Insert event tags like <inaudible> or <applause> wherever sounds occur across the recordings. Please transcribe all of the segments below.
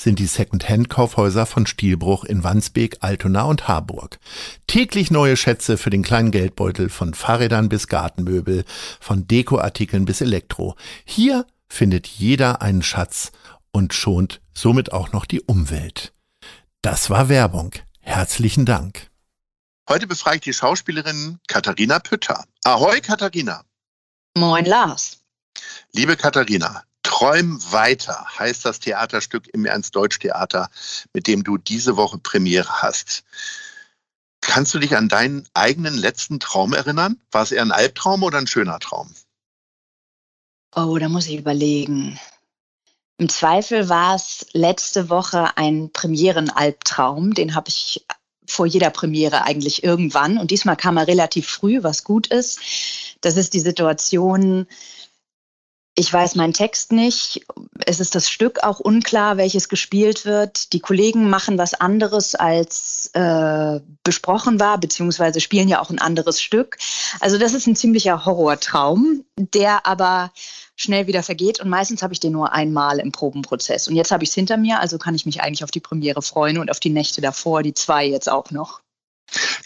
sind die Second-Hand-Kaufhäuser von Stielbruch in Wandsbek, Altona und Harburg. Täglich neue Schätze für den kleinen Geldbeutel von Fahrrädern bis Gartenmöbel, von Dekoartikeln bis Elektro. Hier findet jeder einen Schatz und schont somit auch noch die Umwelt. Das war Werbung. Herzlichen Dank. Heute befrage ich die Schauspielerin Katharina Pütter. Ahoi, Katharina. Moin, Lars. Liebe Katharina, Träum weiter heißt das Theaterstück im Ernst-Deutsch-Theater, mit dem du diese Woche Premiere hast. Kannst du dich an deinen eigenen letzten Traum erinnern? War es eher ein Albtraum oder ein schöner Traum? Oh, da muss ich überlegen. Im Zweifel war es letzte Woche ein Premieren-Albtraum. Den habe ich vor jeder Premiere eigentlich irgendwann. Und diesmal kam er relativ früh, was gut ist. Das ist die Situation, ich weiß meinen Text nicht. Es ist das Stück auch unklar, welches gespielt wird. Die Kollegen machen was anderes, als äh, besprochen war, beziehungsweise spielen ja auch ein anderes Stück. Also das ist ein ziemlicher Horrortraum, der aber schnell wieder vergeht. Und meistens habe ich den nur einmal im Probenprozess. Und jetzt habe ich es hinter mir, also kann ich mich eigentlich auf die Premiere freuen und auf die Nächte davor, die zwei jetzt auch noch.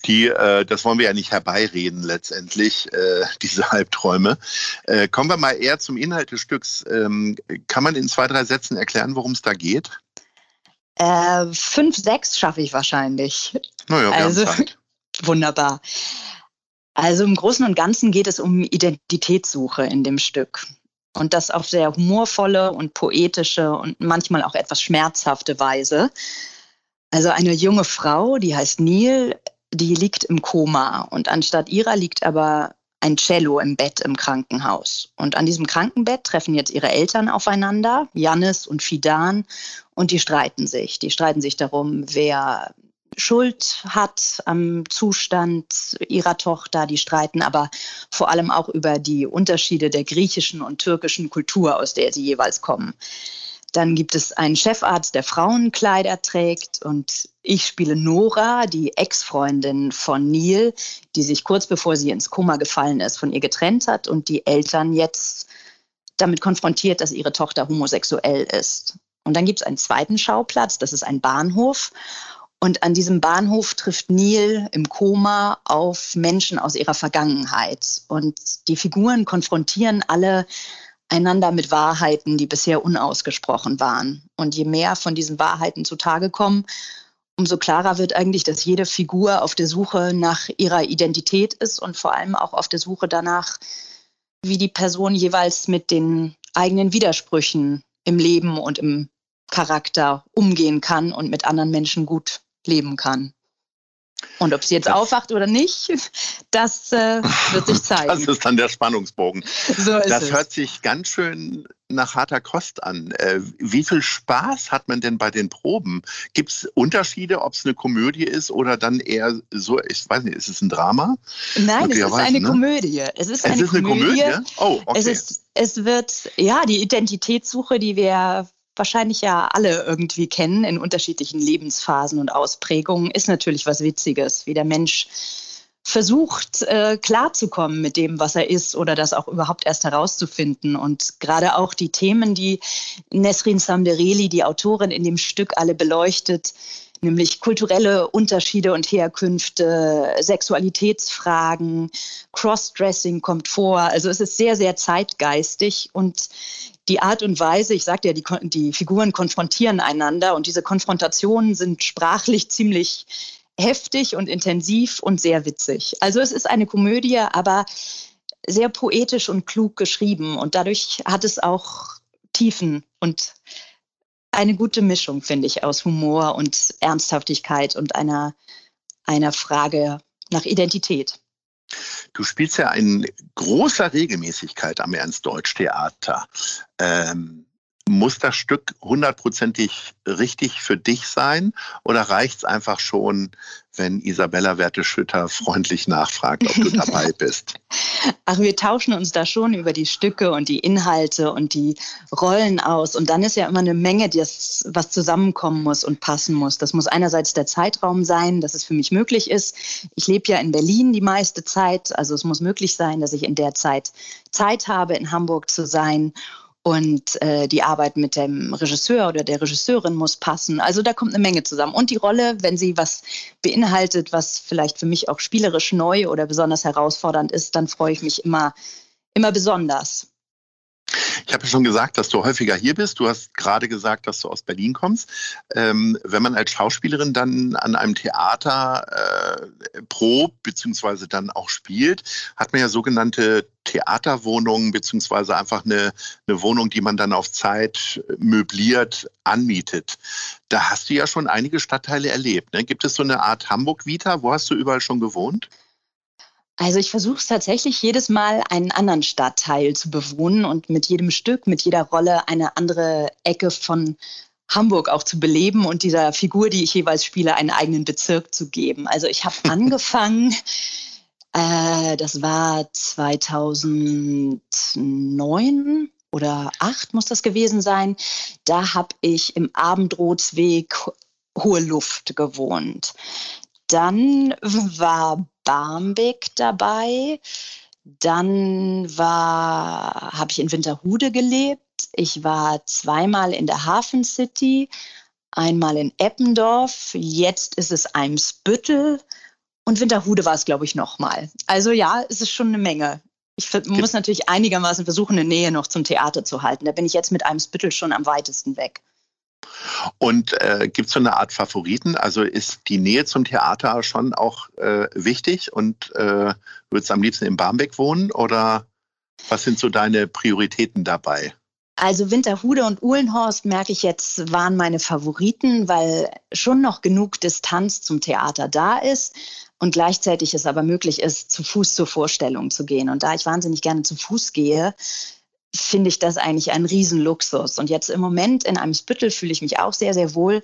Die, äh, das wollen wir ja nicht herbeireden letztendlich, äh, <laughs> diese Halbträume. Äh, kommen wir mal eher zum Inhalt des Stücks. Ähm, kann man in zwei, drei Sätzen erklären, worum es da geht? Äh, fünf, sechs schaffe ich wahrscheinlich. Naja, wir also, haben Zeit. <laughs> Wunderbar. Also im Großen und Ganzen geht es um Identitätssuche in dem Stück. Und das auf sehr humorvolle und poetische und manchmal auch etwas schmerzhafte Weise. Also eine junge Frau, die heißt Neil, die liegt im Koma und anstatt ihrer liegt aber ein Cello im Bett im Krankenhaus. Und an diesem Krankenbett treffen jetzt ihre Eltern aufeinander, Jannis und Fidan, und die streiten sich. Die streiten sich darum, wer Schuld hat am Zustand ihrer Tochter. Die streiten aber vor allem auch über die Unterschiede der griechischen und türkischen Kultur, aus der sie jeweils kommen. Dann gibt es einen Chefarzt, der Frauenkleider trägt und ich spiele Nora, die Ex-Freundin von Neil, die sich kurz bevor sie ins Koma gefallen ist, von ihr getrennt hat und die Eltern jetzt damit konfrontiert, dass ihre Tochter homosexuell ist. Und dann gibt es einen zweiten Schauplatz, das ist ein Bahnhof. Und an diesem Bahnhof trifft Neil im Koma auf Menschen aus ihrer Vergangenheit. Und die Figuren konfrontieren alle einander mit Wahrheiten, die bisher unausgesprochen waren. Und je mehr von diesen Wahrheiten zutage kommen, umso klarer wird eigentlich, dass jede Figur auf der Suche nach ihrer Identität ist und vor allem auch auf der Suche danach, wie die Person jeweils mit den eigenen Widersprüchen im Leben und im Charakter umgehen kann und mit anderen Menschen gut leben kann. Und ob sie jetzt das, aufwacht oder nicht, das äh, wird sich <laughs> zeigen. Das ist dann der Spannungsbogen. So das es. hört sich ganz schön nach harter Kost an. Äh, wie viel Spaß hat man denn bei den Proben? Gibt es Unterschiede, ob es eine Komödie ist oder dann eher so, ich weiß nicht, ist es ein Drama? Nein, es ist eine ne? Komödie. Es ist, es eine, ist Komödie. eine Komödie. Oh, okay. Es, ist, es wird, ja, die Identitätssuche, die wir wahrscheinlich ja alle irgendwie kennen in unterschiedlichen Lebensphasen und Ausprägungen, ist natürlich was Witziges, wie der Mensch versucht, äh, klarzukommen mit dem, was er ist oder das auch überhaupt erst herauszufinden. Und gerade auch die Themen, die Nesrin Samdereli, die Autorin in dem Stück, alle beleuchtet, nämlich kulturelle Unterschiede und Herkünfte, Sexualitätsfragen, Crossdressing kommt vor. Also es ist sehr, sehr zeitgeistig und die Art und Weise, ich sagte ja, die, die Figuren konfrontieren einander und diese Konfrontationen sind sprachlich ziemlich heftig und intensiv und sehr witzig. Also es ist eine Komödie, aber sehr poetisch und klug geschrieben und dadurch hat es auch Tiefen und eine gute Mischung, finde ich, aus Humor und Ernsthaftigkeit und einer, einer Frage nach Identität. Du spielst ja in großer Regelmäßigkeit am Ernst-Deutsch-Theater. Ähm, muss das Stück hundertprozentig richtig für dich sein oder reicht es einfach schon, wenn Isabella Werteschütter freundlich nachfragt, ob du dabei <laughs> bist? Ach, wir tauschen uns da schon über die Stücke und die Inhalte und die Rollen aus. Und dann ist ja immer eine Menge, das, was zusammenkommen muss und passen muss. Das muss einerseits der Zeitraum sein, dass es für mich möglich ist. Ich lebe ja in Berlin die meiste Zeit. Also es muss möglich sein, dass ich in der Zeit Zeit habe, in Hamburg zu sein. Und äh, die Arbeit mit dem Regisseur oder der Regisseurin muss passen. Also da kommt eine Menge zusammen. Und die Rolle, wenn sie was beinhaltet, was vielleicht für mich auch spielerisch neu oder besonders herausfordernd ist, dann freue ich mich immer, immer besonders. Ich habe ja schon gesagt, dass du häufiger hier bist. Du hast gerade gesagt, dass du aus Berlin kommst. Ähm, wenn man als Schauspielerin dann an einem Theater äh, probt bzw. dann auch spielt, hat man ja sogenannte Theaterwohnungen beziehungsweise einfach eine, eine Wohnung, die man dann auf Zeit möbliert anmietet. Da hast du ja schon einige Stadtteile erlebt. Ne? Gibt es so eine Art Hamburg-Vita? Wo hast du überall schon gewohnt? Also ich versuche es tatsächlich jedes Mal einen anderen Stadtteil zu bewohnen und mit jedem Stück, mit jeder Rolle eine andere Ecke von Hamburg auch zu beleben und dieser Figur, die ich jeweils spiele, einen eigenen Bezirk zu geben. Also ich habe <laughs> angefangen, äh, das war 2009 oder 8 muss das gewesen sein. Da habe ich im Abendrotsweg Hohe Luft gewohnt. Dann war Barmbek dabei. Dann war, habe ich in Winterhude gelebt. Ich war zweimal in der Hafen City, einmal in Eppendorf. Jetzt ist es Eimsbüttel und Winterhude war es, glaube ich, nochmal. Also ja, es ist schon eine Menge. Ich muss natürlich einigermaßen versuchen, eine Nähe noch zum Theater zu halten. Da bin ich jetzt mit Eimsbüttel schon am weitesten weg. Und äh, gibt es so eine Art Favoriten? Also ist die Nähe zum Theater schon auch äh, wichtig und äh, würdest du am liebsten in Barmbek wohnen oder was sind so deine Prioritäten dabei? Also Winterhude und Uhlenhorst merke ich jetzt waren meine Favoriten, weil schon noch genug Distanz zum Theater da ist und gleichzeitig es aber möglich ist, zu Fuß zur Vorstellung zu gehen. Und da ich wahnsinnig gerne zu Fuß gehe, finde ich das eigentlich ein Riesenluxus. Und jetzt im Moment in einem Spüttel fühle ich mich auch sehr, sehr wohl.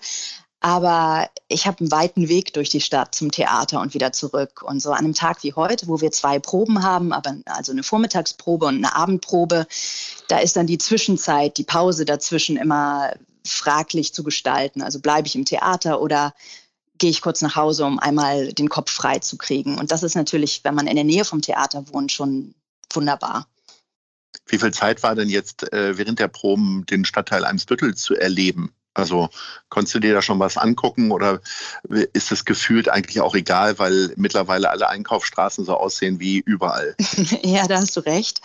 Aber ich habe einen weiten Weg durch die Stadt zum Theater und wieder zurück. Und so an einem Tag wie heute, wo wir zwei Proben haben, aber also eine Vormittagsprobe und eine Abendprobe, da ist dann die Zwischenzeit, die Pause dazwischen immer fraglich zu gestalten. Also bleibe ich im Theater oder gehe ich kurz nach Hause, um einmal den Kopf frei zu kriegen. Und das ist natürlich, wenn man in der Nähe vom Theater wohnt, schon wunderbar. Wie viel Zeit war denn jetzt äh, während der Proben den Stadtteil Eimsbüttel zu erleben? Also konntest du dir da schon was angucken oder ist es gefühlt eigentlich auch egal, weil mittlerweile alle Einkaufsstraßen so aussehen wie überall? <laughs> ja, da hast du recht.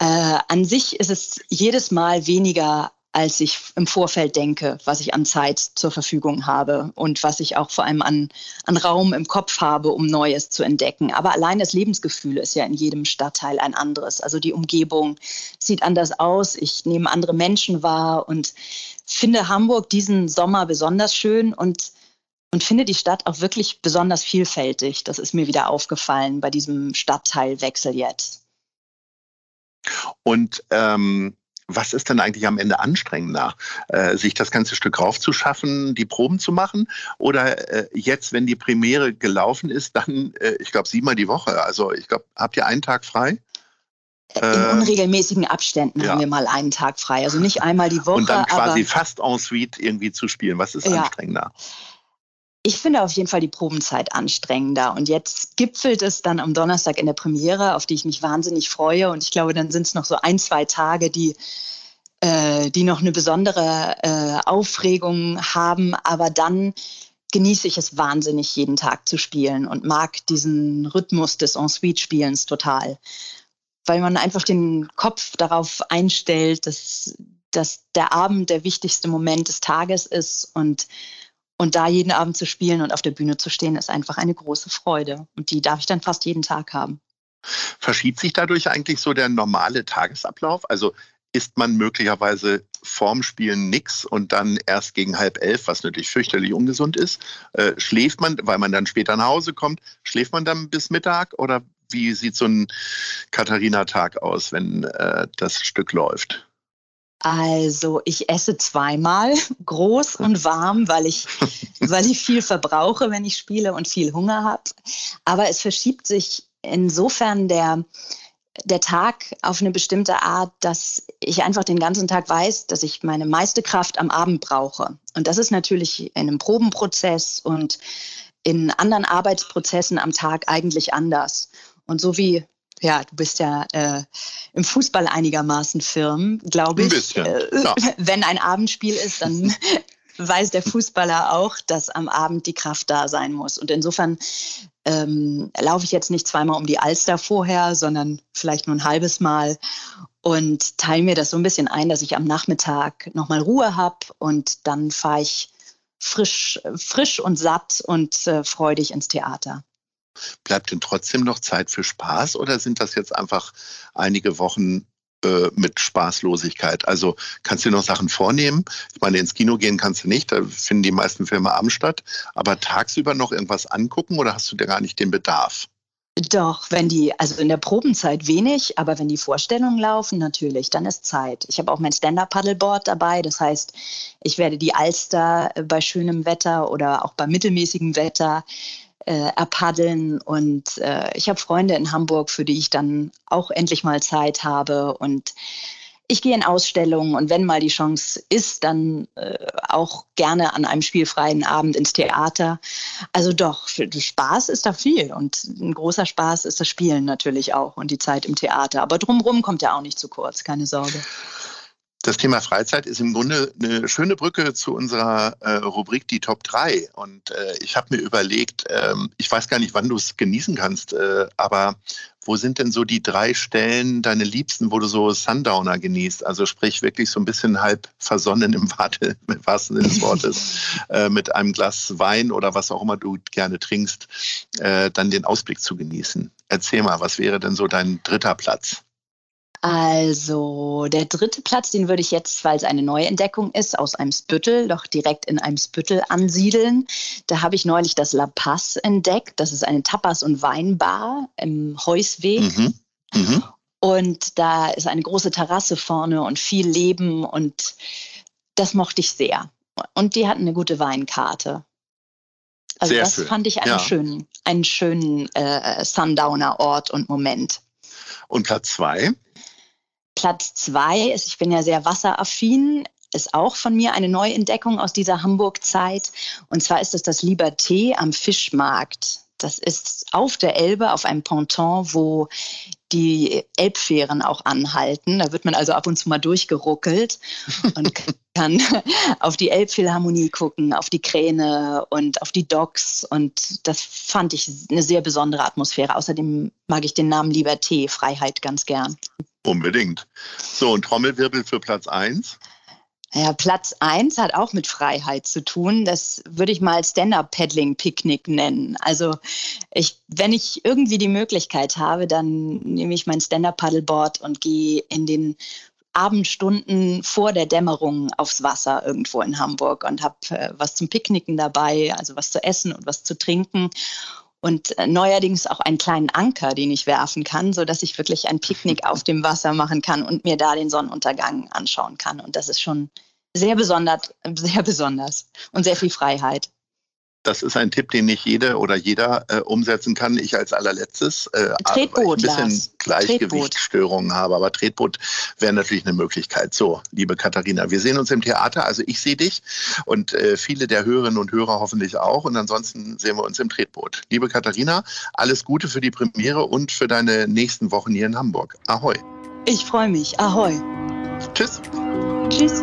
Äh, an sich ist es jedes Mal weniger als ich im Vorfeld denke, was ich an Zeit zur Verfügung habe und was ich auch vor allem an, an Raum im Kopf habe, um Neues zu entdecken. Aber allein das Lebensgefühl ist ja in jedem Stadtteil ein anderes. Also die Umgebung sieht anders aus. Ich nehme andere Menschen wahr und finde Hamburg diesen Sommer besonders schön und und finde die Stadt auch wirklich besonders vielfältig. Das ist mir wieder aufgefallen bei diesem Stadtteilwechsel jetzt. Und ähm, was ist denn eigentlich am Ende anstrengender? Äh, sich das ganze Stück raufzuschaffen, die Proben zu machen? Oder äh, jetzt, wenn die Premiere gelaufen ist, dann, äh, ich glaube, siebenmal die Woche. Also ich glaube, habt ihr einen Tag frei? In äh, unregelmäßigen Abständen ja. haben wir mal einen Tag frei. Also nicht einmal die Woche. Und dann quasi fast en suite irgendwie zu spielen. Was ist ja. anstrengender? Ich finde auf jeden Fall die Probenzeit anstrengender. Und jetzt gipfelt es dann am Donnerstag in der Premiere, auf die ich mich wahnsinnig freue. Und ich glaube, dann sind es noch so ein, zwei Tage, die, äh, die noch eine besondere äh, Aufregung haben. Aber dann genieße ich es wahnsinnig, jeden Tag zu spielen und mag diesen Rhythmus des Ensuite-Spielens total. Weil man einfach den Kopf darauf einstellt, dass, dass der Abend der wichtigste Moment des Tages ist und und da jeden Abend zu spielen und auf der Bühne zu stehen, ist einfach eine große Freude. Und die darf ich dann fast jeden Tag haben. Verschiebt sich dadurch eigentlich so der normale Tagesablauf? Also isst man möglicherweise vorm Spielen nix und dann erst gegen halb elf, was natürlich fürchterlich ungesund ist. Äh, schläft man, weil man dann später nach Hause kommt, schläft man dann bis Mittag oder wie sieht so ein Katharina-Tag aus, wenn äh, das Stück läuft? Also ich esse zweimal <laughs> groß und warm, weil ich, <laughs> weil ich viel verbrauche, wenn ich spiele und viel Hunger habe. Aber es verschiebt sich insofern der, der Tag auf eine bestimmte Art, dass ich einfach den ganzen Tag weiß, dass ich meine meiste Kraft am Abend brauche. Und das ist natürlich in einem Probenprozess und in anderen Arbeitsprozessen am Tag eigentlich anders. Und so wie ja, du bist ja äh, im Fußball einigermaßen firm, glaube ich. Ein bisschen, äh. <laughs> Wenn ein Abendspiel ist, dann <laughs> weiß der Fußballer auch, dass am Abend die Kraft da sein muss. Und insofern ähm, laufe ich jetzt nicht zweimal um die Alster vorher, sondern vielleicht nur ein halbes Mal und teile mir das so ein bisschen ein, dass ich am Nachmittag nochmal Ruhe habe und dann fahre ich frisch, frisch und satt und äh, freudig ins Theater. Bleibt denn trotzdem noch Zeit für Spaß oder sind das jetzt einfach einige Wochen äh, mit Spaßlosigkeit? Also kannst du noch Sachen vornehmen? Ich meine, ins Kino gehen kannst du nicht, da finden die meisten Filme abends statt. Aber tagsüber noch irgendwas angucken oder hast du dir gar nicht den Bedarf? Doch, wenn die, also in der Probenzeit wenig, aber wenn die Vorstellungen laufen, natürlich, dann ist Zeit. Ich habe auch mein Stand-Up-Paddleboard dabei. Das heißt, ich werde die Alster äh, bei schönem Wetter oder auch bei mittelmäßigem Wetter äh, erpaddeln. Und äh, ich habe Freunde in Hamburg, für die ich dann auch endlich mal Zeit habe. Und ich gehe in Ausstellungen und wenn mal die Chance ist, dann äh, auch gerne an einem spielfreien Abend ins Theater. Also doch, Spaß ist da viel und ein großer Spaß ist das Spielen natürlich auch und die Zeit im Theater. Aber drumherum kommt ja auch nicht zu kurz, keine Sorge. Das Thema Freizeit ist im Grunde eine schöne Brücke zu unserer äh, Rubrik die Top 3. Und äh, ich habe mir überlegt, ähm, ich weiß gar nicht, wann du es genießen kannst, äh, aber wo sind denn so die drei Stellen, deine Liebsten, wo du so Sundowner genießt? Also sprich wirklich so ein bisschen halb versonnen im, Warte, <laughs> im wahrsten Sinne des Wortes, <laughs> äh, mit einem Glas Wein oder was auch immer du gerne trinkst, äh, dann den Ausblick zu genießen. Erzähl mal, was wäre denn so dein dritter Platz? Also der dritte Platz, den würde ich jetzt, weil es eine Neuentdeckung ist, aus einem Spüttel, doch direkt in einem Spüttel ansiedeln. Da habe ich neulich das La Paz entdeckt. Das ist eine Tapas- und Weinbar im Heusweg. Mhm. Mhm. Und da ist eine große Terrasse vorne und viel Leben und das mochte ich sehr. Und die hatten eine gute Weinkarte. Also sehr das schön. fand ich einen ja. schönen, einen schönen äh, Sundowner-Ort und Moment. Und Platz zwei? Platz zwei ist, ich bin ja sehr wasseraffin, ist auch von mir eine Neuentdeckung aus dieser Hamburg-Zeit. Und zwar ist es das Liberté am Fischmarkt. Das ist auf der Elbe, auf einem Ponton, wo die Elbfähren auch anhalten. Da wird man also ab und zu mal durchgeruckelt <laughs> und kann auf die Elbphilharmonie gucken, auf die Kräne und auf die Docks. Und das fand ich eine sehr besondere Atmosphäre. Außerdem mag ich den Namen Liberté, Freiheit, ganz gern. Unbedingt. So, und Trommelwirbel für Platz 1? Ja, Platz 1 hat auch mit Freiheit zu tun. Das würde ich mal Stand-Up-Paddling-Picknick nennen. Also ich, wenn ich irgendwie die Möglichkeit habe, dann nehme ich mein Stand-Up-Paddleboard und gehe in den Abendstunden vor der Dämmerung aufs Wasser irgendwo in Hamburg und habe äh, was zum Picknicken dabei, also was zu essen und was zu trinken und äh, neuerdings auch einen kleinen Anker, den ich werfen kann, so dass ich wirklich ein Picknick auf dem Wasser machen kann und mir da den Sonnenuntergang anschauen kann. Und das ist schon sehr besonders, <laughs> sehr besonders und sehr viel Freiheit. Das ist ein Tipp, den nicht jede oder jeder äh, umsetzen kann. Ich als allerletztes, äh, Tretboot, weil ich ein bisschen Gleichgewichtsstörungen habe. Aber Tretboot wäre natürlich eine Möglichkeit. So, liebe Katharina, wir sehen uns im Theater. Also ich sehe dich und äh, viele der Hörerinnen und Hörer hoffentlich auch. Und ansonsten sehen wir uns im Tretboot. Liebe Katharina, alles Gute für die Premiere und für deine nächsten Wochen hier in Hamburg. Ahoi. Ich freue mich. Ahoi. Tschüss. Tschüss.